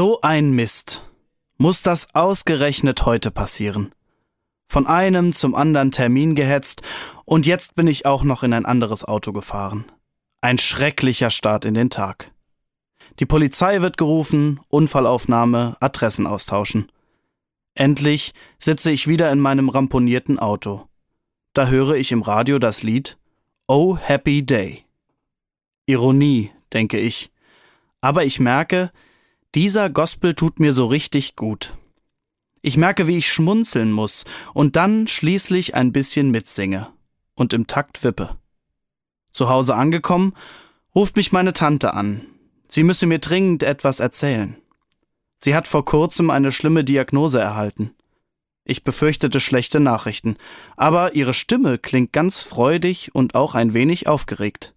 So ein Mist. Muss das ausgerechnet heute passieren? Von einem zum anderen Termin gehetzt und jetzt bin ich auch noch in ein anderes Auto gefahren. Ein schrecklicher Start in den Tag. Die Polizei wird gerufen, Unfallaufnahme, Adressen austauschen. Endlich sitze ich wieder in meinem ramponierten Auto. Da höre ich im Radio das Lied Oh Happy Day. Ironie, denke ich. Aber ich merke, dieser Gospel tut mir so richtig gut. Ich merke, wie ich schmunzeln muss und dann schließlich ein bisschen mitsinge und im Takt wippe. Zu Hause angekommen, ruft mich meine Tante an. Sie müsse mir dringend etwas erzählen. Sie hat vor kurzem eine schlimme Diagnose erhalten. Ich befürchtete schlechte Nachrichten, aber ihre Stimme klingt ganz freudig und auch ein wenig aufgeregt.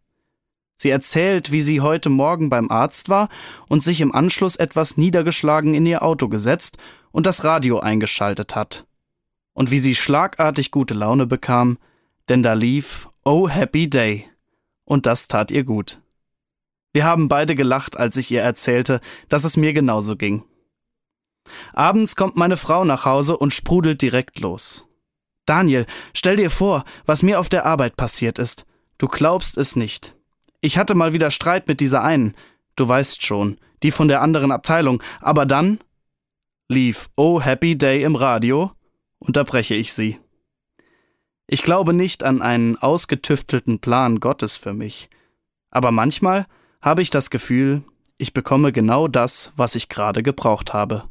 Sie erzählt, wie sie heute Morgen beim Arzt war und sich im Anschluss etwas niedergeschlagen in ihr Auto gesetzt und das Radio eingeschaltet hat. Und wie sie schlagartig gute Laune bekam, denn da lief Oh Happy Day. Und das tat ihr gut. Wir haben beide gelacht, als ich ihr erzählte, dass es mir genauso ging. Abends kommt meine Frau nach Hause und sprudelt direkt los. Daniel, stell dir vor, was mir auf der Arbeit passiert ist. Du glaubst es nicht. Ich hatte mal wieder Streit mit dieser einen, du weißt schon, die von der anderen Abteilung, aber dann lief Oh Happy Day im Radio, unterbreche ich sie. Ich glaube nicht an einen ausgetüftelten Plan Gottes für mich, aber manchmal habe ich das Gefühl, ich bekomme genau das, was ich gerade gebraucht habe.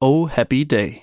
Oh Happy Day.